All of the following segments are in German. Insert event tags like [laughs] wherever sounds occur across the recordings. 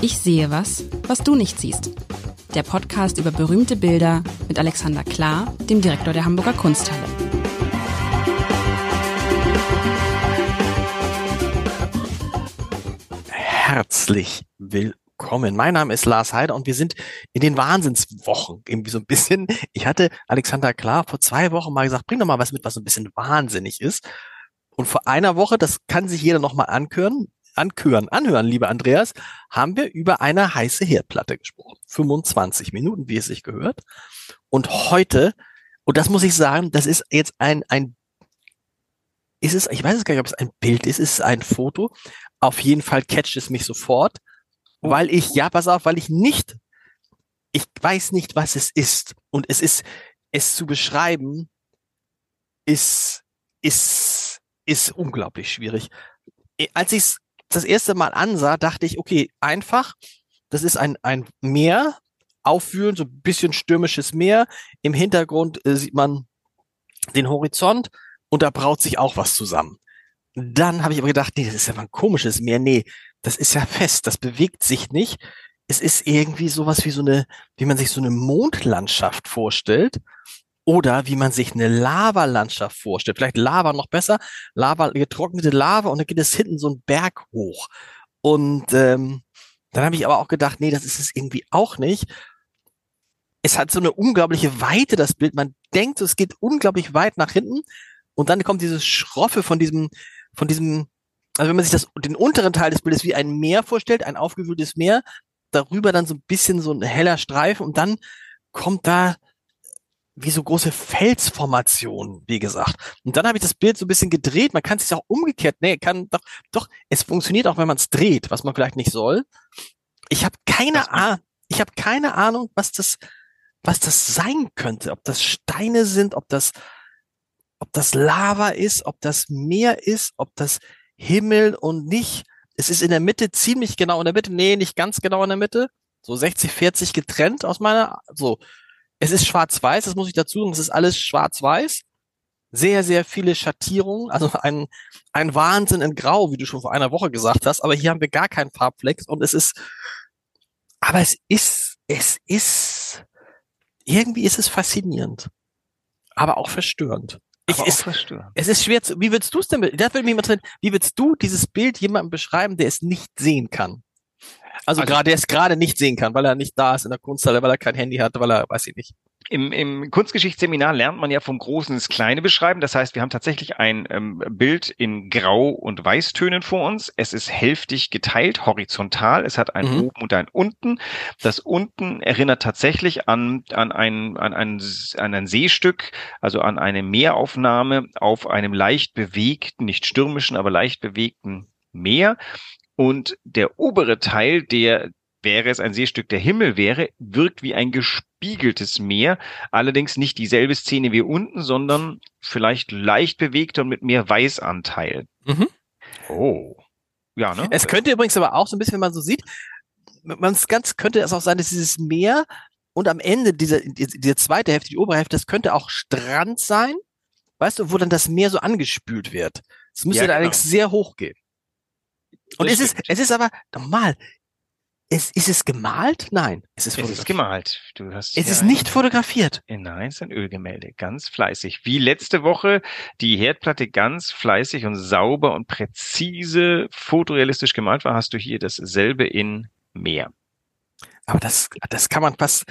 Ich sehe was, was du nicht siehst. Der Podcast über berühmte Bilder mit Alexander Klar, dem Direktor der Hamburger Kunsthalle. Herzlich willkommen. Mein Name ist Lars Heider und wir sind in den Wahnsinnswochen. Irgendwie so ein bisschen. Ich hatte Alexander Klar vor zwei Wochen mal gesagt, bring doch mal was mit, was so ein bisschen wahnsinnig ist. Und vor einer Woche, das kann sich jeder noch mal anhören, anhören, anhören, lieber Andreas, haben wir über eine heiße Herdplatte gesprochen. 25 Minuten, wie es sich gehört. Und heute, und das muss ich sagen, das ist jetzt ein, ein, ist es, ich weiß es gar nicht, ob es ein Bild ist, ist es ein Foto. Auf jeden Fall catcht es mich sofort, weil ich, ja, pass auf, weil ich nicht, ich weiß nicht, was es ist. Und es ist, es zu beschreiben, ist, ist, ist unglaublich schwierig. Als ich es das erste Mal ansah, dachte ich, okay, einfach, das ist ein, ein Meer, aufwühlen, so ein bisschen stürmisches Meer. Im Hintergrund äh, sieht man den Horizont und da braut sich auch was zusammen. Dann habe ich aber gedacht, nee, das ist ja mal ein komisches Meer. Nee, das ist ja [laughs] fest, das bewegt sich nicht. Es ist irgendwie sowas wie so eine, wie man sich so eine Mondlandschaft vorstellt oder wie man sich eine Lavalandschaft vorstellt. Vielleicht Lava noch besser, Lava, getrocknete Lava und dann geht es hinten so ein Berg hoch. Und ähm, dann habe ich aber auch gedacht, nee, das ist es irgendwie auch nicht. Es hat so eine unglaubliche Weite, das Bild. Man denkt, es geht unglaublich weit nach hinten. Und dann kommt dieses Schroffe von diesem, von diesem, also wenn man sich das, den unteren Teil des Bildes wie ein Meer vorstellt, ein aufgewühltes Meer, darüber dann so ein bisschen so ein heller Streifen und dann kommt da wie so große Felsformationen, wie gesagt. Und dann habe ich das Bild so ein bisschen gedreht. Man kann es auch umgekehrt, nee, kann doch, doch, es funktioniert auch, wenn man es dreht, was man vielleicht nicht soll. Ich habe keine Ahnung, ich habe keine Ahnung, was das, was das sein könnte. Ob das Steine sind, ob das, ob das Lava ist, ob das Meer ist, ob das Himmel und nicht. Es ist in der Mitte ziemlich genau in der Mitte. Nee, nicht ganz genau in der Mitte. So 60, 40 getrennt aus meiner, so es ist schwarz-weiß, das muss ich dazu sagen, es ist alles schwarz-weiß. Sehr, sehr viele Schattierungen, also ein, ein Wahnsinn in Grau, wie du schon vor einer Woche gesagt hast, aber hier haben wir gar keinen Farbflex und es ist, aber es ist, es ist, irgendwie ist es faszinierend, aber auch verstörend. Ich, ist, verstörend. Es ist schwer zu, wie würdest du es denn, das würde mich interessieren, wie würdest du dieses Bild jemandem beschreiben, der es nicht sehen kann? Also, also gerade, der es gerade nicht sehen kann, weil er nicht da ist in der Kunsthalle, weil er kein Handy hat, weil er, weiß ich nicht. Im, im Kunstgeschichtsseminar lernt man ja vom Großen ins Kleine beschreiben. Das heißt, wir haben tatsächlich ein ähm, Bild in Grau- und Weißtönen vor uns. Es ist hälftig geteilt, horizontal. Es hat ein mhm. Oben und ein Unten. Das Unten erinnert tatsächlich an, an, ein, an, ein, an ein Seestück, also an eine Meeraufnahme auf einem leicht bewegten, nicht stürmischen, aber leicht bewegten Meer. Und der obere Teil, der wäre es ein Seestück der Himmel wäre, wirkt wie ein gespiegeltes Meer. Allerdings nicht dieselbe Szene wie unten, sondern vielleicht leicht bewegter und mit mehr Weißanteil. Mhm. Oh. Ja, ne? Es könnte übrigens aber auch so ein bisschen, wenn man so sieht, man ganz könnte es auch sein, dass dieses Meer und am Ende dieser, diese zweite Hälfte, die obere Hälfte, das könnte auch Strand sein, weißt du, wo dann das Meer so angespült wird. Es müsste ja, genau. allerdings sehr hoch gehen. Und es ist, es ist aber normal. Es, ist es gemalt? Nein, es ist, es ist gemalt. Du hast es ist nicht fotografiert. Nein, es ist ein Ölgemälde. Ganz fleißig. Wie letzte Woche die Herdplatte ganz fleißig und sauber und präzise fotorealistisch gemalt war, hast du hier dasselbe in Meer. Aber das, das kann man fast,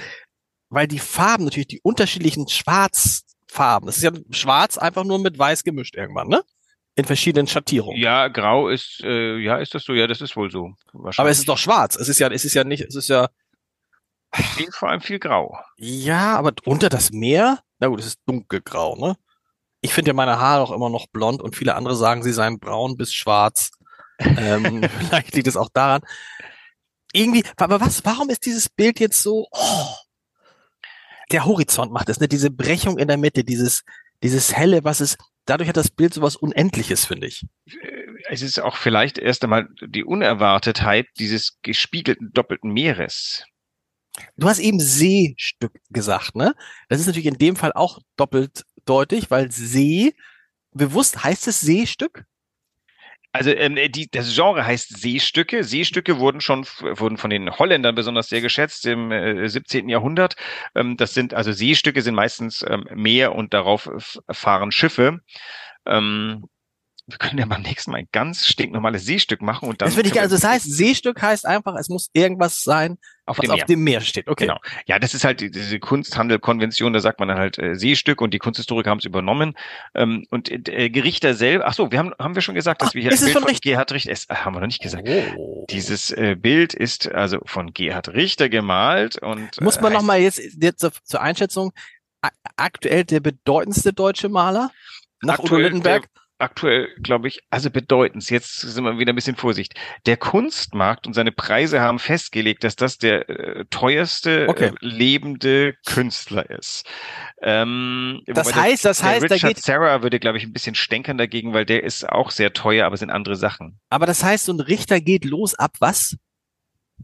weil die Farben natürlich, die unterschiedlichen Schwarzfarben, das ist ja schwarz einfach nur mit weiß gemischt irgendwann, ne? In verschiedenen Schattierungen. Ja, grau ist, äh, ja, ist das so? Ja, das ist wohl so. Aber es ist doch schwarz. Es ist ja, es ist ja nicht, es ist ja. Vor allem viel grau. Ja, aber unter das Meer, na gut, es ist dunkelgrau, ne? Ich finde ja meine Haare auch immer noch blond und viele andere sagen, sie seien braun bis schwarz. ähm, [laughs] vielleicht liegt es auch daran. Irgendwie, aber was, warum ist dieses Bild jetzt so, oh, der Horizont macht es, ne? Diese Brechung in der Mitte, dieses, dieses helle, was es, dadurch hat das Bild so was Unendliches, finde ich. Äh, es ist auch vielleicht erst einmal die Unerwartetheit dieses gespiegelten doppelten Meeres. Du hast eben Seestück gesagt, ne? Das ist natürlich in dem Fall auch doppelt deutlich, weil See, bewusst heißt es Seestück? Also ähm, die, das Genre heißt Seestücke. Seestücke wurden schon wurden von den Holländern besonders sehr geschätzt im äh, 17. Jahrhundert. Ähm, das sind also Seestücke sind meistens ähm, Meer und darauf fahren Schiffe. Ähm, wir können ja beim nächsten Mal ein ganz stinknormales Seestück machen und dann. Das finde ich, also das heißt, Seestück heißt einfach, es muss irgendwas sein, auf dem auf Meer. dem Meer steht. Okay. Genau. Ja, das ist halt die- diese Kunsthandelkonvention, da sagt man dann halt äh, Seestück und die Kunsthistoriker haben es übernommen. Ähm, und äh, Gerichter selber, ach so, wir haben, haben wir schon gesagt, dass Ach, wir hier ist Bild von von Richter? Gerhard Richter, es, äh, haben wir noch nicht gesagt. Oh. Dieses äh, Bild ist also von Gerhard Richter gemalt und Muss man äh, noch mal jetzt, jetzt zur, zur Einschätzung, aktuell der bedeutendste deutsche Maler nach Udo Lindenberg? Aktuell, glaube ich, also bedeutend. Jetzt sind wir wieder ein bisschen Vorsicht. Der Kunstmarkt und seine Preise haben festgelegt, dass das der äh, teuerste Okay. äh, lebende Künstler ist. Ähm, Das heißt- das heißt, da Richard geht- Serra würde, glaube ich, ein bisschen stänkern dagegen, weil der ist auch sehr teuer, aber es sind andere Sachen. Aber das heißt, so ein Richter geht los ab was?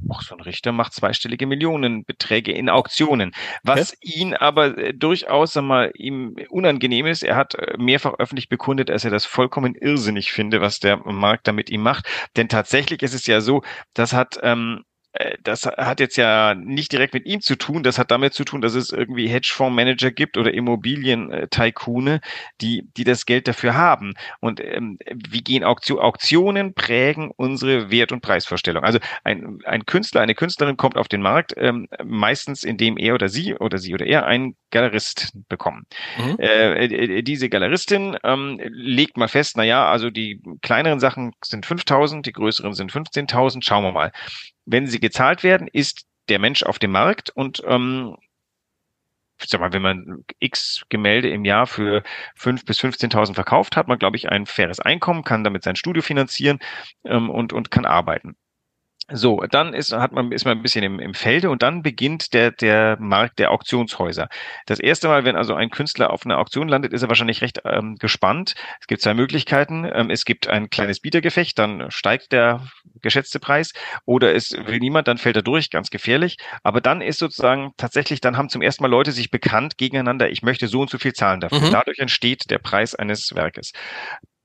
Auch so ein Richter macht zweistellige Millionenbeträge in Auktionen. Was ihn aber äh, durchaus sag mal, ihm unangenehm ist, er hat äh, mehrfach öffentlich bekundet, dass er das vollkommen irrsinnig finde, was der Markt da mit ihm macht. Denn tatsächlich ist es ja so, das hat ähm, äh, das hat jetzt ja nicht direkt mit ihm zu tun, das hat damit zu tun, dass es irgendwie Hedgefondsmanager gibt oder Immobilien-Tycoone, die, die das Geld dafür haben. Und ähm, wie gehen Auktion, Auktionen prägen unsere Wert- und Preisvorstellung. Also ein, ein Künstler, eine Künstlerin kommt auf den Markt, ähm, meistens indem er oder sie oder sie oder er einen Galerist bekommen. Mhm. Äh, äh, diese Galeristin ähm, legt mal fest, na ja, also die kleineren Sachen sind 5.000, die größeren sind 15.000, schauen wir mal. Wenn sie gezahlt werden, ist der Mensch auf dem Markt und ähm, ich sag mal, wenn man x Gemälde im Jahr für 5.000 bis 15.000 verkauft, hat man, glaube ich, ein faires Einkommen, kann damit sein Studio finanzieren ähm, und, und kann arbeiten. So, dann ist, hat man, ist man ein bisschen im, im Felde und dann beginnt der, der Markt der Auktionshäuser. Das erste Mal, wenn also ein Künstler auf einer Auktion landet, ist er wahrscheinlich recht ähm, gespannt. Es gibt zwei Möglichkeiten. Ähm, es gibt ein kleines Bietergefecht, dann steigt der geschätzte Preis oder es will niemand, dann fällt er durch, ganz gefährlich. Aber dann ist sozusagen tatsächlich, dann haben zum ersten Mal Leute sich bekannt gegeneinander, ich möchte so und so viel zahlen dafür. Mhm. Dadurch entsteht der Preis eines Werkes.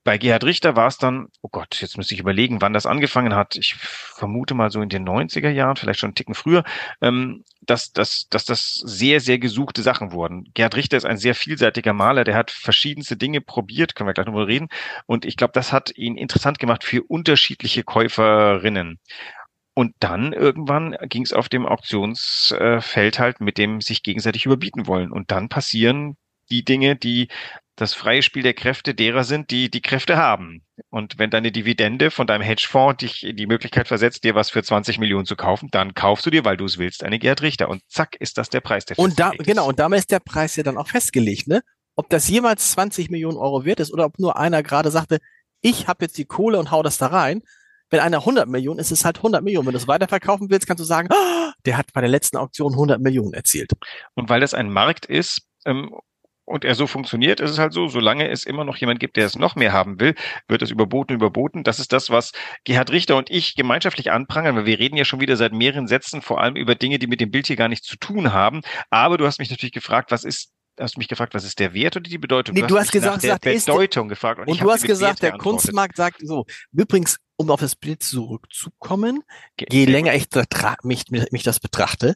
Bei Gerhard Richter war es dann, oh Gott, jetzt müsste ich überlegen, wann das angefangen hat. Ich vermute mal so in den 90er Jahren, vielleicht schon einen Ticken früher, ähm, dass, dass, dass das sehr, sehr gesuchte Sachen wurden. Gerhard Richter ist ein sehr vielseitiger Maler, der hat verschiedenste Dinge probiert, können wir gleich nochmal reden. Und ich glaube, das hat ihn interessant gemacht für unterschiedliche Käuferinnen. Und dann irgendwann ging es auf dem Auktionsfeld halt mit dem sich gegenseitig überbieten wollen. Und dann passieren die Dinge, die das freie Spiel der Kräfte derer sind, die die Kräfte haben. Und wenn deine Dividende von deinem Hedgefonds dich in die Möglichkeit versetzt, dir was für 20 Millionen zu kaufen, dann kaufst du dir, weil du es willst, eine Gerhard Richter. Und zack, ist das der Preis, der Und da, ist. genau, und damit ist der Preis ja dann auch festgelegt, ne? Ob das jemals 20 Millionen Euro wert ist oder ob nur einer gerade sagte, ich habe jetzt die Kohle und hau das da rein. Wenn einer 100 Millionen ist, ist es halt 100 Millionen. Wenn du es weiterverkaufen willst, kannst du sagen, "Ah, [gasps] der hat bei der letzten Auktion 100 Millionen erzielt. Und weil das ein Markt ist, ähm, und er so funktioniert, ist es halt so, solange es immer noch jemand gibt, der es noch mehr haben will, wird es überboten, überboten. Das ist das, was Gerhard Richter und ich gemeinschaftlich anprangern, weil wir reden ja schon wieder seit mehreren Sätzen vor allem über Dinge, die mit dem Bild hier gar nichts zu tun haben. Aber du hast mich natürlich gefragt, was ist Hast mich gefragt, was ist der Wert oder die Bedeutung? Nee, du hast mich gesagt, nach der gesagt, ist- Bedeutung gefragt. Und, ich du hast gesagt, der. Kunstmarkt sagt so. Übrigens, um auf das Bild zurückzukommen, Ge- je länger ich mich, mich das betrachte,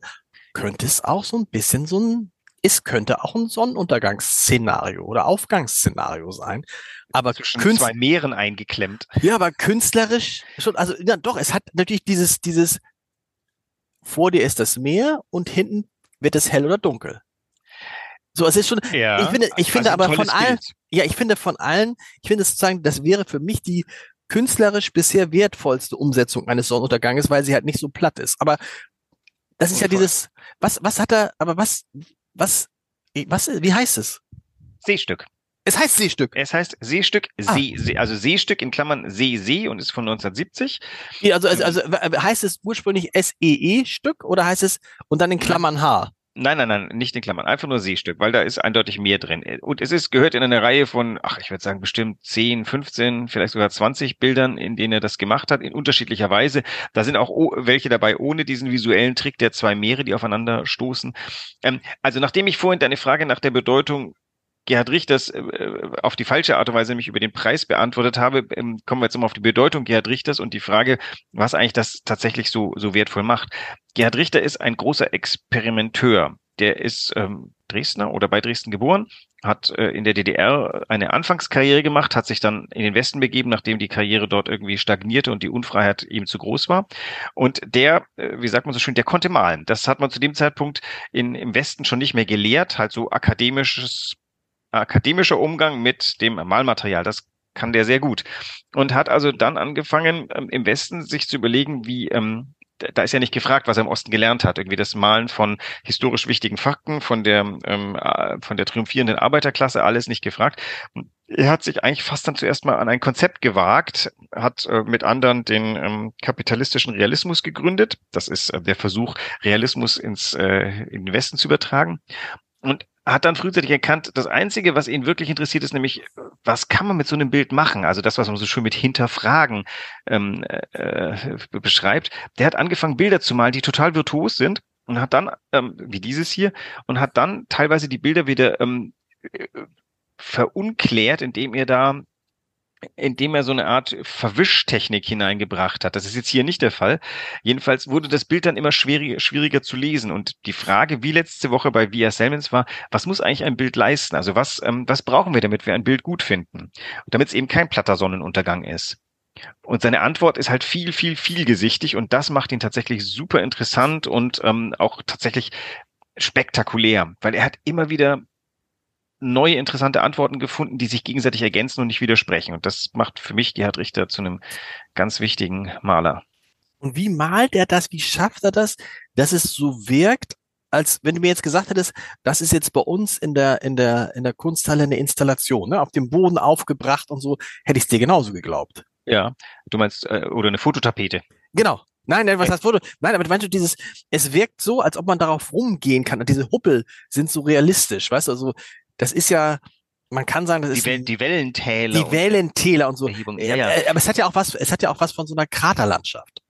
könnte es auch so ein bisschen so ein, es könnte auch ein Sonnenuntergangsszenario oder Aufgangsszenario sein. Aber zwischen Künst, zwei Meeren eingeklemmt. ja, aber künstlerisch schon, also ja, doch, es hat natürlich dieses, dieses, vor dir ist das Meer und hinten wird es hell oder dunkel. So, es ist schon, Ja. ich finde, ich finde also aber von allen, Bild. ja, ich finde von allen, ich finde es sozusagen, das wäre für mich die künstlerisch bisher wertvollste Umsetzung eines Sonnenunterganges, weil sie halt nicht so platt ist. Aber das ist ja dieses, was, was hat er, aber was, was, was, wie heißt es? Seestück. Es heißt Seestück. Es heißt Seestück, Ah. See, See, also Seestück in Klammern See, See und ist von 1970. Ja, Also, also, also w- heißt es ursprünglich SEE-Stück oder heißt es und dann in Klammern H? Nein, nein, nein, nicht in Klammern, einfach nur Seestück, weil da ist eindeutig mehr drin. Und es ist, gehört in eine Reihe von, ach, ich würde sagen, bestimmt 10, 15, vielleicht sogar 20 Bildern, in denen er das gemacht hat, in unterschiedlicher Weise. Da sind auch welche dabei ohne diesen visuellen Trick der zwei Meere, die aufeinander stoßen. Ähm, also nachdem ich vorhin deine Frage nach der Bedeutung Gerhard Richters äh, auf die falsche Art und Weise nämlich über den Preis beantwortet habe, ähm, kommen wir jetzt mal auf die Bedeutung Gerhard Richters und die Frage, was eigentlich das tatsächlich so, so wertvoll macht. Gerhard Richter ist ein großer Experimenteur. Der ist ähm, Dresdner oder bei Dresden geboren, hat äh, in der DDR eine Anfangskarriere gemacht, hat sich dann in den Westen begeben, nachdem die Karriere dort irgendwie stagnierte und die Unfreiheit ihm zu groß war. Und der, äh, wie sagt man so schön, der konnte malen. Das hat man zu dem Zeitpunkt in, im Westen schon nicht mehr gelehrt, halt so akademisches akademischer Umgang mit dem Malmaterial. Das kann der sehr gut. Und hat also dann angefangen, ähm, im Westen sich zu überlegen, wie, ähm, da ist ja nicht gefragt, was er im Osten gelernt hat. Irgendwie das Malen von historisch wichtigen Fakten, von der, ähm, äh, von der triumphierenden Arbeiterklasse, alles nicht gefragt. Er hat sich eigentlich fast dann zuerst mal an ein Konzept gewagt, hat äh, mit anderen den ähm, kapitalistischen Realismus gegründet. Das ist äh, der Versuch, Realismus ins, äh, in den Westen zu übertragen. Und hat dann frühzeitig erkannt, das Einzige, was ihn wirklich interessiert, ist nämlich, was kann man mit so einem Bild machen? Also das, was man so schön mit Hinterfragen ähm, äh, beschreibt. Der hat angefangen, Bilder zu malen, die total virtuos sind und hat dann, ähm, wie dieses hier, und hat dann teilweise die Bilder wieder ähm, äh, verunklärt, indem er da indem er so eine Art Verwischtechnik hineingebracht hat. Das ist jetzt hier nicht der Fall. Jedenfalls wurde das Bild dann immer schwieriger, schwieriger zu lesen. Und die Frage, wie letzte Woche bei Via Selmans war, was muss eigentlich ein Bild leisten? Also was, ähm, was brauchen wir, damit wir ein Bild gut finden? Damit es eben kein platter Sonnenuntergang ist. Und seine Antwort ist halt viel, viel, vielgesichtig und das macht ihn tatsächlich super interessant und ähm, auch tatsächlich spektakulär, weil er hat immer wieder neue interessante Antworten gefunden, die sich gegenseitig ergänzen und nicht widersprechen. Und das macht für mich Gerhard Richter zu einem ganz wichtigen Maler. Und wie malt er das? Wie schafft er das, dass es so wirkt, als wenn du mir jetzt gesagt hättest, das ist jetzt bei uns in der, in der, in der Kunsthalle eine Installation, ne, auf dem Boden aufgebracht und so, hätte ich es dir genauso geglaubt. Ja, du meinst, äh, oder eine Fototapete. Genau. Nein, nein, was heißt Foto? Nein, aber meinst du dieses, es wirkt so, als ob man darauf rumgehen kann und diese Huppel sind so realistisch, weißt du, also das ist ja, man kann sagen, das die ist Wel die Wellentäler. die Wellentäler und so. Erhebung, Ja, ja. Aber es hat ja auch was, es hat ja auch was von so einer Kraterlandschaft.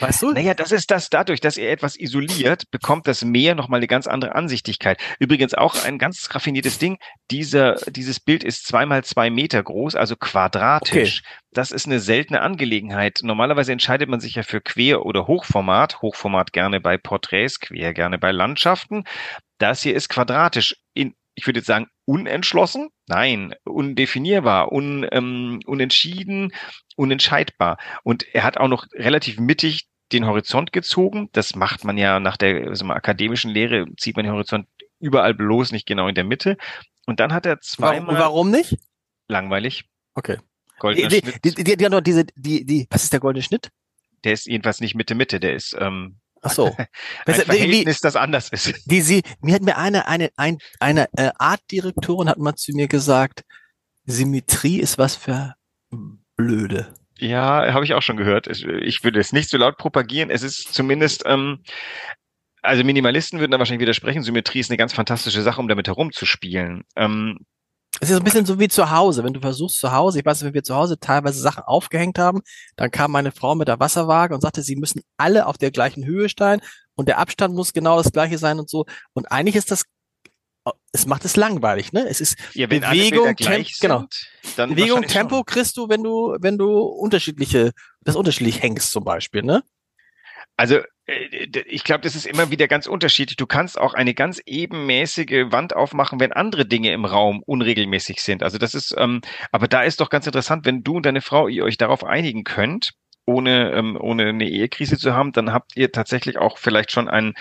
Weißt du? Naja, das ist das dadurch, dass er etwas isoliert, bekommt das Meer nochmal eine ganz andere Ansichtigkeit. Übrigens auch ein ganz raffiniertes Ding. Dieser, dieses Bild ist zweimal zwei Meter groß, also quadratisch. Das ist eine seltene Angelegenheit. Normalerweise entscheidet man sich ja für Quer- oder Hochformat. Hochformat gerne bei Porträts, Quer gerne bei Landschaften. Das hier ist quadratisch. Ich würde jetzt sagen, unentschlossen? Nein, undefinierbar, un, ähm, unentschieden, unentscheidbar. Und er hat auch noch relativ mittig den Horizont gezogen. Das macht man ja nach der also akademischen Lehre, zieht man den Horizont überall bloß, nicht genau in der Mitte. Und dann hat er zweimal Warum, warum nicht? langweilig. Okay. Goldener Die, Schnitt. die, die, die, die, die, diese, die, die, was ist der goldene Schnitt? Der ist jedenfalls nicht Mitte Mitte, der ist ähm, Ach so. [laughs] ein wie- Verhältnis, das anders ist. [laughs] Die, sie, mir hat mir eine, eine, ein, eine äh, Artdirektorin hat mal zu mir gesagt, Symmetrie ist was für Blöde. Ja, habe ich auch schon gehört. Ich, ich würde es nicht so laut propagieren. Es ist zumindest, ähm, also Minimalisten würden da wahrscheinlich widersprechen. Symmetrie ist eine ganz fantastische Sache, um damit herumzuspielen. Ähm, Es ist ein bisschen so wie zu Hause. Wenn du versuchst zu Hause, ich weiß, wenn wir zu Hause teilweise Sachen aufgehängt haben, dann kam meine Frau mit der Wasserwaage und sagte, sie müssen alle auf der gleichen Höhe stehen und der Abstand muss genau das gleiche sein und so. Und eigentlich ist das, es macht es langweilig, ne? Es ist ja, Bewegung, genau. sind, dann Bewegung, Tempo schon. kriegst du, wenn du, wenn du unterschiedliche, das unterschiedlich hängst zum Beispiel, ne? Also äh, ich glaube, das ist immer wieder ganz unterschiedlich. Du kannst auch eine ganz ebenmäßige Wand aufmachen, wenn andere Dinge im Raum unregelmäßig sind. Also das ist, ähm, aber da ist doch ganz interessant, wenn du und deine Frau ihr euch darauf einigen könnt, ohne ähm, ohne eine Ehekrise zu haben, dann habt ihr tatsächlich auch vielleicht schon ein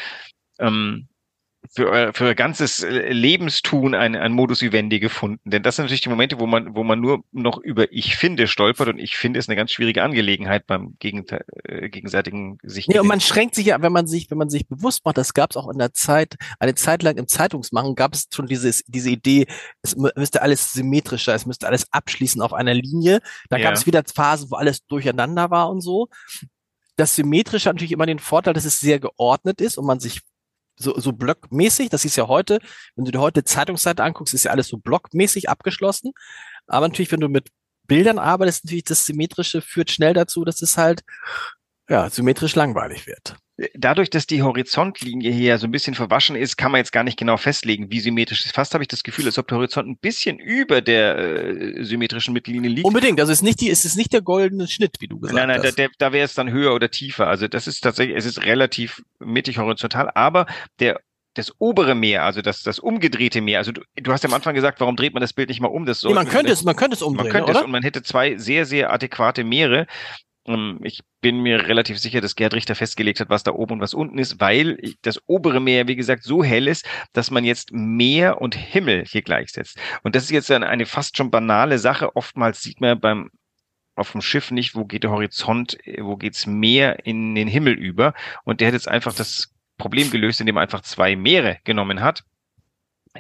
ähm, für euer, für euer ganzes äh, Lebenstun ein, ein Modus vivendi gefunden. Denn das sind natürlich die Momente, wo man, wo man nur noch über Ich finde stolpert und ich finde ist eine ganz schwierige Angelegenheit beim Gegente äh, gegenseitigen sich Nee, und man schränkt sich ja, wenn man sich, wenn man sich bewusst macht, das gab es auch in der Zeit, eine Zeit lang im Zeitungsmachen gab es schon dieses, diese Idee, es mü- müsste alles symmetrischer, es müsste alles abschließen auf einer Linie. Da Ja. gab es wieder Phasen, wo alles durcheinander war und so. Das Symmetrische hat natürlich immer den Vorteil, dass es sehr geordnet ist und man sich so, so blockmäßig, das ist ja heute, wenn du dir heute Zeitungsseite anguckst, ist ja alles so blockmäßig abgeschlossen. Aber natürlich, wenn du mit Bildern arbeitest, natürlich das Symmetrische führt schnell dazu, dass es halt ja, symmetrisch langweilig wird. Dadurch, dass die Horizontlinie hier so ein bisschen verwaschen ist, kann man jetzt gar nicht genau festlegen, wie symmetrisch es ist. Fast habe ich das Gefühl, als ob der Horizont ein bisschen über der äh, symmetrischen Mittellinie liegt. Unbedingt, also es ist nicht die, es ist nicht der goldene Schnitt, wie du gesagt nein, nein, hast. da, da wäre es dann höher oder tiefer. Also das ist tatsächlich, es ist relativ mittig horizontal, aber der das obere Meer, also das, das umgedrehte Meer. Also du, du hast ja am Anfang gesagt, warum dreht man das Bild nicht mal um? Das nee, man könnte es, man könnte es umdrehen, man könnte oder? es und man hätte zwei sehr, sehr adäquate Meere. Ähm, Ich bin mir relativ sicher, dass Gerd Richter festgelegt hat, was da oben und was unten ist, weil das obere Meer, wie gesagt, so hell ist, dass man jetzt Meer und Himmel hier gleichsetzt. Und das ist jetzt eine, eine fast schon banale Sache. Oftmals sieht man beim auf dem Schiff nicht, wo geht der Horizont, wo geht's Meer in den Himmel über. Und der hat jetzt einfach das Problem gelöst, indem er einfach zwei Meere genommen hat,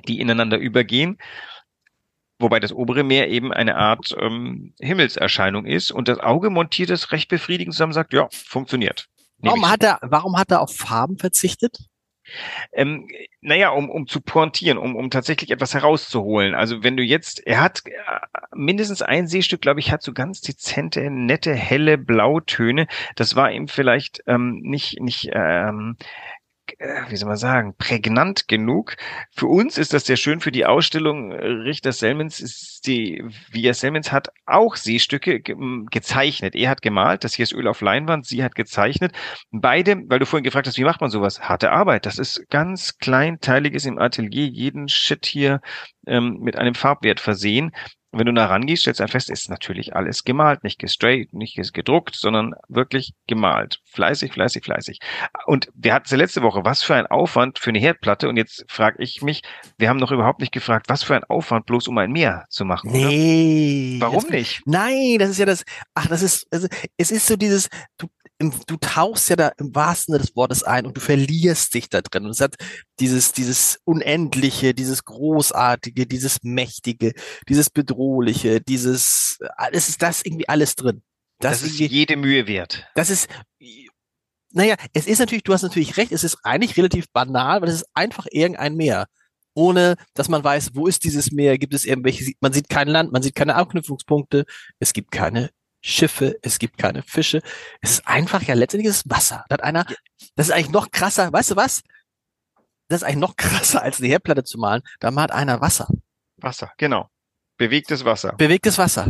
die ineinander übergehen. Wobei das obere Meer eben eine Art ähm, Himmelserscheinung ist und das Auge montiert es recht befriedigend zusammen, sagt, ja, funktioniert. Warum hat er, warum hat er auf Farben verzichtet? Ähm, naja, um, um zu pointieren, um, um tatsächlich etwas herauszuholen. Also wenn du jetzt, er hat äh, mindestens ein Seestück, glaube ich, hat so ganz dezente, nette, helle Blautöne. Das war ihm vielleicht ähm, nicht, nicht ähm, äh, wie soll man sagen, prägnant genug. Für uns ist das sehr schön. Für die Ausstellung äh, Richter Selmens ist die, Via Selmens hat auch Seestücke ge gezeichnet. Er hat gemalt, das hier ist Öl auf Leinwand, sie hat gezeichnet. Beide, weil du vorhin gefragt hast, wie macht man sowas? Harte Arbeit. Das ist ganz kleinteiliges im Atelier, jeden Shit hier ähm, mit einem Farbwert versehen. Wenn du nah rangehst, stellst du fest, ist natürlich alles gemalt, nicht gestraight, nicht gedruckt, sondern wirklich gemalt. Fleißig, fleißig, fleißig. Und wir hatten es ja letzte Woche, was für ein Aufwand für eine Herdplatte. Und jetzt frage ich mich, wir haben noch überhaupt nicht gefragt, was für ein Aufwand bloß um ein Meer zu machen. Oder? Nee. Warum das, nicht? Nein, das ist ja das, ach, das ist, also, es ist so dieses, du, du tauchst ja da im wahrsten Sinne des Wortes ein und du verlierst dich da drin. Und es hat dieses, dieses Unendliche, dieses Großartige, dieses Mächtige, dieses Bedrohliche, dieses, alles ist das irgendwie alles drin. Das, das ist jede Mühe wert. Das ist, naja, es ist natürlich, du hast natürlich recht, es ist eigentlich relativ banal, weil es ist einfach irgendein Meer. Ohne, dass man weiß, wo ist dieses Meer, gibt es irgendwelche, man sieht kein Land, man sieht keine Anknüpfungspunkte, es gibt keine Schiffe, es gibt keine Fische. Es ist einfach ja letztendlich das Wasser. Da hat einer, das ist eigentlich noch krasser, weißt du was? Das ist eigentlich noch [laughs] krasser, als eine Herdplatte zu malen. Da malt einer Wasser. Wasser, genau. Bewegtes Wasser. Bewegtes Wasser.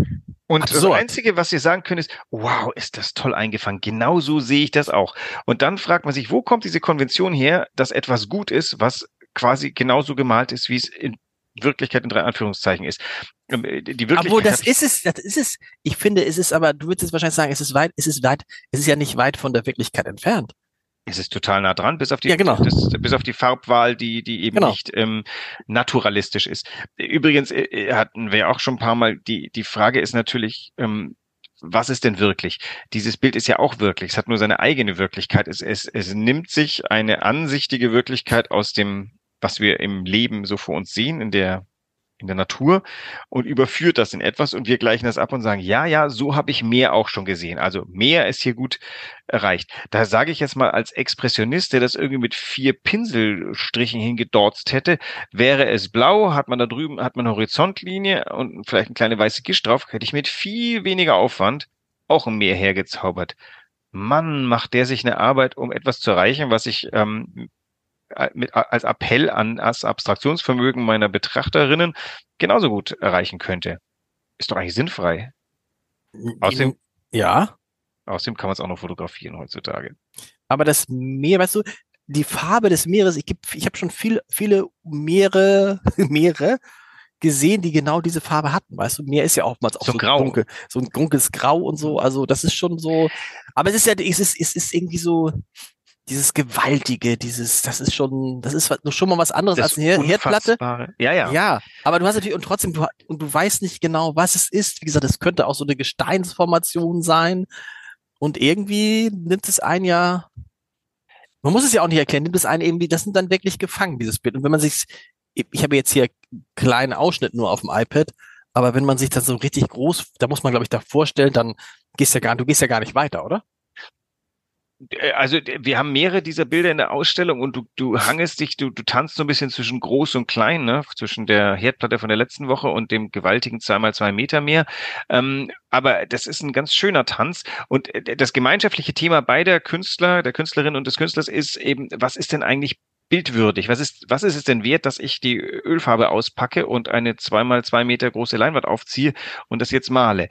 Und Absurd. das Einzige, was ihr sagen könnt, ist, wow, ist das toll eingefangen. Genau so sehe ich das auch. Und dann fragt man sich, wo kommt diese Konvention her, dass etwas gut ist, was quasi genauso gemalt ist, wie es in Wirklichkeit in drei Anführungszeichen ist. Ähm, Die Wirklichkeit Obwohl, das ist es, das ist es. Ich finde, es ist aber, du würdest jetzt wahrscheinlich sagen, es ist weit, es ist weit, es ist ja nicht weit von der Wirklichkeit entfernt. Es ist total nah dran, bis auf die, Ja, genau. das, bis auf die Farbwahl, die, die eben Genau. nicht ähm, naturalistisch ist. Übrigens äh, äh, hatten wir auch schon ein paar Mal, die, die Frage ist natürlich, ähm, was ist denn wirklich? Dieses Bild ist ja auch wirklich, es hat nur seine eigene Wirklichkeit. Es, es, es nimmt sich eine ansichtige Wirklichkeit aus dem, was wir im Leben so vor uns sehen, in der in der Natur und überführt das in etwas und wir gleichen das ab und sagen, ja, ja, so habe ich mehr auch schon gesehen. Also mehr ist hier gut erreicht. Da sage ich jetzt mal als Expressionist, der das irgendwie mit vier Pinselstrichen hingedorzt hätte, wäre es blau, hat man da drüben, hat man eine Horizontlinie und vielleicht eine kleine weiße Gischt drauf, hätte ich mit viel weniger Aufwand auch ein Meer hergezaubert. Mann, macht der sich eine Arbeit, um etwas zu erreichen, was ich ähm, mit, als Appell an das Abstraktionsvermögen meiner Betrachterinnen genauso gut erreichen könnte. Ist doch eigentlich sinnfrei. Außerdem, ja, außerdem kann man es auch noch fotografieren heutzutage. aber das Meer, weißt du, die Farbe des Meeres, ich, ich habe schon viel, viele Meere, [laughs] Meere gesehen, die genau diese Farbe hatten, weißt du, Meer ist ja oftmals auch So so, grau. dunkel, so ein dunkles Grau und so, also das ist schon so, aber es ist ja, es ist, es ist irgendwie so, dieses Gewaltige, dieses, das ist schon, das ist schon mal was anderes als eine Her- Herdplatte. Ja, ja. Ja, aber du hast natürlich, und trotzdem, du, und du weißt nicht genau, was es ist. Wie gesagt, es könnte auch so eine Gesteinsformation sein. Und irgendwie nimmt es ein ja, man muss es ja auch nicht erklären, nimmt es einen irgendwie, das sind dann wirklich gefangen, dieses Bild. Und wenn man sich, ich habe jetzt hier einen kleinen Ausschnitt nur auf dem iPad, aber wenn man sich das so richtig groß, da muss man, glaube ich, da vorstellen, dann gehst ja gar, du gehst ja gar nicht weiter, oder? Äh, also wir haben mehrere dieser Bilder in der Ausstellung und du, du hangest dich, du, du tanzt so ein bisschen zwischen groß und klein, ne? zwischen der Herdplatte von der letzten Woche und dem gewaltigen zweimal zwei Meter mehr. Ähm, aber das ist ein ganz schöner Tanz und äh, das gemeinschaftliche Thema beider Künstler, der Künstlerin und des Künstlers ist eben, was ist denn eigentlich bildwürdig? Was ist, was ist es denn wert, dass ich die Ölfarbe auspacke und eine zweimal zwei Meter große Leinwand aufziehe und das jetzt male?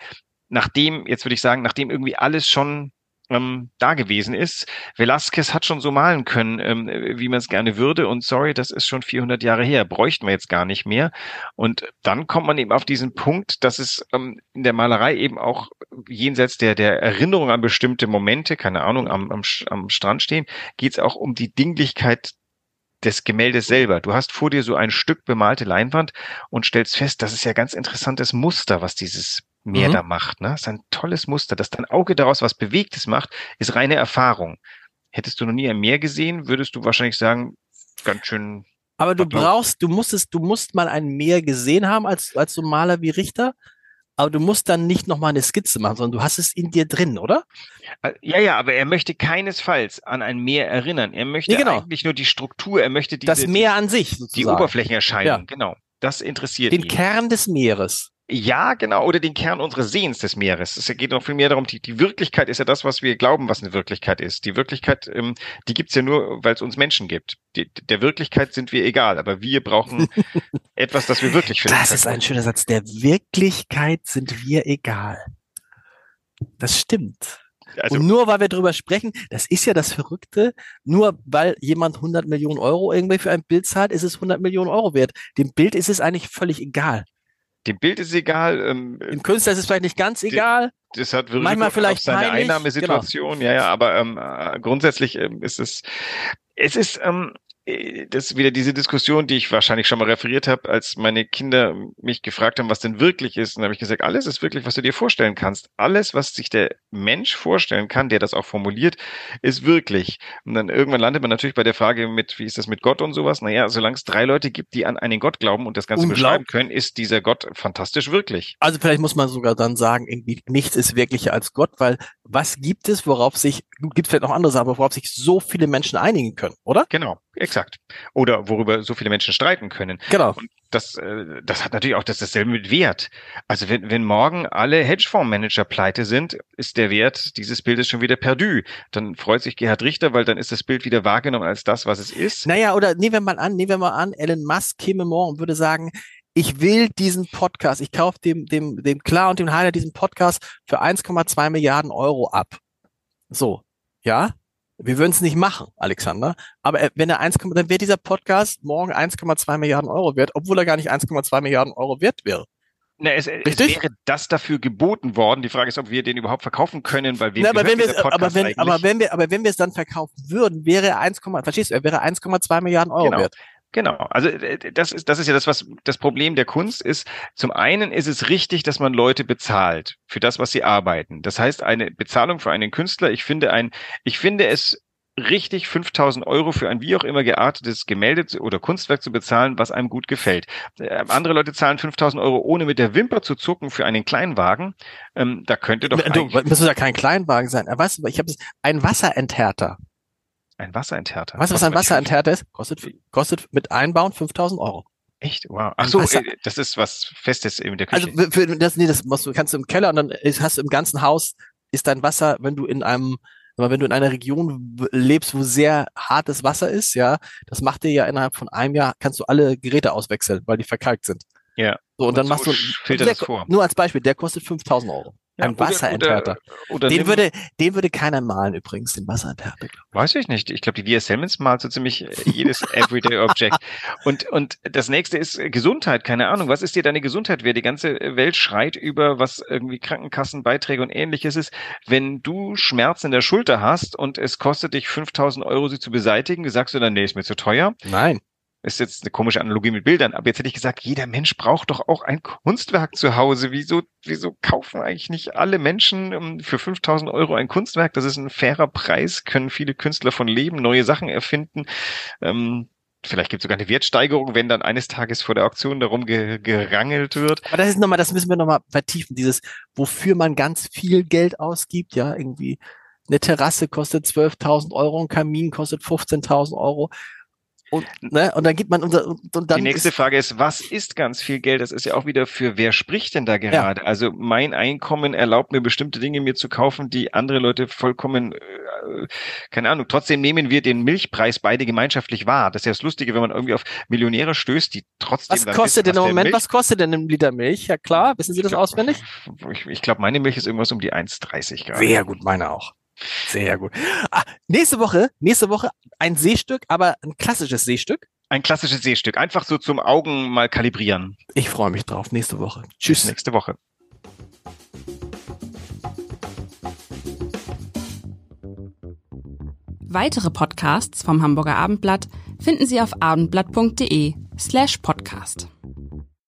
Nachdem, jetzt würde ich sagen, nachdem irgendwie alles schon ähm, da gewesen ist. Velasquez hat schon so malen können, ähm, wie man es gerne würde. Und sorry, das ist schon 400 Jahre her. Bräuchten wir jetzt gar nicht mehr. Und dann kommt man eben auf diesen Punkt, dass es ähm, in der Malerei eben auch jenseits der, der Erinnerung an bestimmte Momente, keine Ahnung, am, am, am Strand stehen, geht es auch um die Dinglichkeit des Gemäldes selber. Du hast vor dir so ein Stück bemalte Leinwand und stellst fest, das ist ja ganz interessantes Muster, was dieses Meer mhm. da macht. Ne? Das ist ein tolles Muster. Dass dein Auge daraus was Bewegtes macht, ist reine Erfahrung. Hättest du noch nie ein Meer gesehen, würdest du wahrscheinlich sagen, ganz schön. Aber du brauchst, du musstest, du musst mal ein Meer gesehen haben als, als so Maler wie Richter. Aber du musst dann nicht nochmal eine Skizze machen, sondern du hast es in dir drin, oder? Äh, ja, ja, aber er möchte keinesfalls an ein Meer erinnern. Er möchte nee, genau. eigentlich nur die Struktur, er möchte diese, das Meer an sich, sozusagen. die Oberflächenerscheinung, ja. genau. Das interessiert Den ihn. Den Kern des Meeres. Ja, genau, oder den Kern unseres Sehens des Meeres. Es geht noch viel mehr darum, die, die Wirklichkeit ist ja das, was wir glauben, was eine Wirklichkeit ist. Die Wirklichkeit, ähm, die gibt's ja nur, weil es uns Menschen gibt. Die, der Wirklichkeit sind wir egal, aber wir brauchen [laughs] etwas, das wir wirklich finden. Das ist ein schöner Satz. Der Wirklichkeit sind wir egal. Das stimmt. Also, und nur weil wir drüber sprechen, das ist ja das Verrückte, nur weil jemand 100 Millionen Euro irgendwie für ein Bild zahlt, ist es 100 Millionen Euro wert. Dem Bild ist es eigentlich völlig egal dem Bild ist egal. Ähm, Dem Künstler ist es vielleicht nicht ganz egal. Das hat wirklich Manchmal vielleicht seine peinlich. Einnahmesituation. Genau. Ja, ja, aber ähm, äh, grundsätzlich ähm, ist es, es ist, ähm, äh, das ist wieder diese Diskussion, die ich wahrscheinlich schon mal referiert habe, als meine Kinder mich gefragt haben, was denn wirklich ist. Und habe ich gesagt, alles ist wirklich, was du dir vorstellen kannst. Alles, was sich der Mensch vorstellen kann, der das auch formuliert, ist wirklich. Und dann irgendwann landet man natürlich bei der Frage mit, wie ist das mit Gott und sowas? Naja, solange es drei Leute gibt, die an einen Gott glauben und das Ganze beschreiben können, ist dieser Gott fantastisch wirklich. Also vielleicht muss man sogar dann sagen, irgendwie nichts ist wirklicher als Gott, weil was gibt es, worauf sich, gibt es vielleicht noch andere Sachen, worauf sich so viele Menschen einigen können, oder? Genau, exakt. Oder worüber so viele Menschen streiten können. Genau. Und das, äh, das hat natürlich auch das dasselbe mit Wert. Also wenn, wenn morgen alle Hedgefondsmanager pleite sind, ist der Wert dieses Bildes schon wieder perdu. Dann freut sich Gerhard Richter, weil dann ist das Bild wieder wahrgenommen als das, was es ist. Naja, oder nehmen wir mal an, nehmen wir mal an, Elon Musk käme morgen und würde sagen, ich will diesen Podcast, ich kaufe dem, dem, dem Klar und dem Heiler diesen Podcast für 1,2 Milliarden Euro ab. So, ja, wir würden es nicht machen, Alexander. Aber wenn er 1, dann wäre dieser Podcast morgen 1,2 Milliarden Euro wert, obwohl er gar nicht 1,2 Milliarden Euro wert wäre. Na, es, es, wäre das dafür geboten worden. Die Frage ist, ob wir den überhaupt verkaufen können, weil wir aber wenn wir aber wenn, aber wenn wir aber wenn wir es dann verkaufen würden, wäre er 1, verstehst du, er wäre 1,2 Milliarden Euro genau. wert. Genau, also äh, das ist, das ist ja das, was das Problem der Kunst ist. Zum einen ist es richtig, dass man Leute bezahlt für das, was sie arbeiten. Das heißt, eine Bezahlung für einen Künstler, ich finde ein, ich finde es richtig 5000 Euro für ein wie auch immer geartetes Gemälde oder Kunstwerk zu bezahlen, was einem gut gefällt. Äh, andere Leute zahlen 5000 Euro, ohne mit der Wimper zu zucken für einen Kleinwagen. Ähm, da könnte doch. Du, müsste ja kein Kleinwagen sein. Weißt du, ich habe ein Wasserenthärter. Ein Wasserenthärter. Weißt du, was ein Wasserenthärter ist? Kostet, kostet mit Einbauen 5000 Euro. Echt? Wow. Ach so, Wasser. Äh, das ist was Festes in der Küche. Also für, das, nee, das musst du, kannst du im Keller und dann hast du im ganzen Haus ist dein Wasser, wenn du in einem, wenn du in einer Region lebst, wo sehr hartes Wasser ist, ja, das macht dir ja innerhalb von einem Jahr, kannst du alle Geräte auswechseln, weil die verkalkt sind. Ja. So, und, und dann so machst du, filter der, das vor. nur als Beispiel, der kostet 5000 Euro. Ja, ein Wasserenthärter. Oder, den, würde, den würde keiner malen übrigens, den Wasserenthärter. Weiß ich nicht. Ich glaube, die VS Simmons malt so ziemlich jedes [laughs] Everyday Object. Und, und das nächste ist Gesundheit. Keine Ahnung. Was ist dir deine Gesundheit wert? Die ganze Welt schreit über, was irgendwie Krankenkassenbeiträge und ähnliches ist. Wenn du Schmerzen in der Schulter hast und es kostet dich 5000 Euro, sie zu beseitigen, sagst du dann, nee, ist mir zu teuer. Nein ist jetzt eine komische Analogie mit Bildern, aber jetzt hätte ich gesagt, jeder Mensch braucht doch auch ein Kunstwerk zu Hause. Wieso, wieso kaufen eigentlich nicht alle Menschen ähm, für 5000 Euro ein Kunstwerk? Das ist ein fairer Preis, können viele Künstler von leben, neue Sachen erfinden. Ähm, vielleicht gibt es sogar eine Wertsteigerung, wenn dann eines Tages vor der Auktion darum ge gerangelt wird. Aber das ist nochmal, das müssen wir nochmal vertiefen, dieses, wofür man ganz viel Geld ausgibt, ja, irgendwie eine Terrasse kostet 12.000 Euro, ein Kamin kostet 15.000 Euro. Und, ne, und dann gibt man unser, und, und dann. Die nächste ist, Frage ist, was ist ganz viel Geld? Das ist ja auch wieder für wer spricht denn da gerade? Ja. Also mein Einkommen erlaubt mir bestimmte Dinge mir zu kaufen, die andere Leute vollkommen, äh, keine Ahnung. Trotzdem nehmen wir den Milchpreis beide gemeinschaftlich wahr. Das ist ja das Lustige, wenn man irgendwie auf Millionäre stößt, die trotzdem. Was kostet denn im Moment? Milch was kostet denn ein Liter Milch? Ja klar, wissen Sie das glaub, auswendig? Ich, ich glaube, meine Milch ist irgendwas um die 1,30 gerade. Sehr gut, meine auch. Sehr gut. Ah, nächste Woche, nächste Woche ein Seestück, aber ein klassisches Seestück. Ein klassisches Seestück. Einfach so zum Augen mal kalibrieren. Ich freue mich drauf. Nächste Woche. Tschüss. Bis nächste Woche. Weitere Podcasts vom Hamburger Abendblatt finden Sie auf abendblatt.de slash podcast.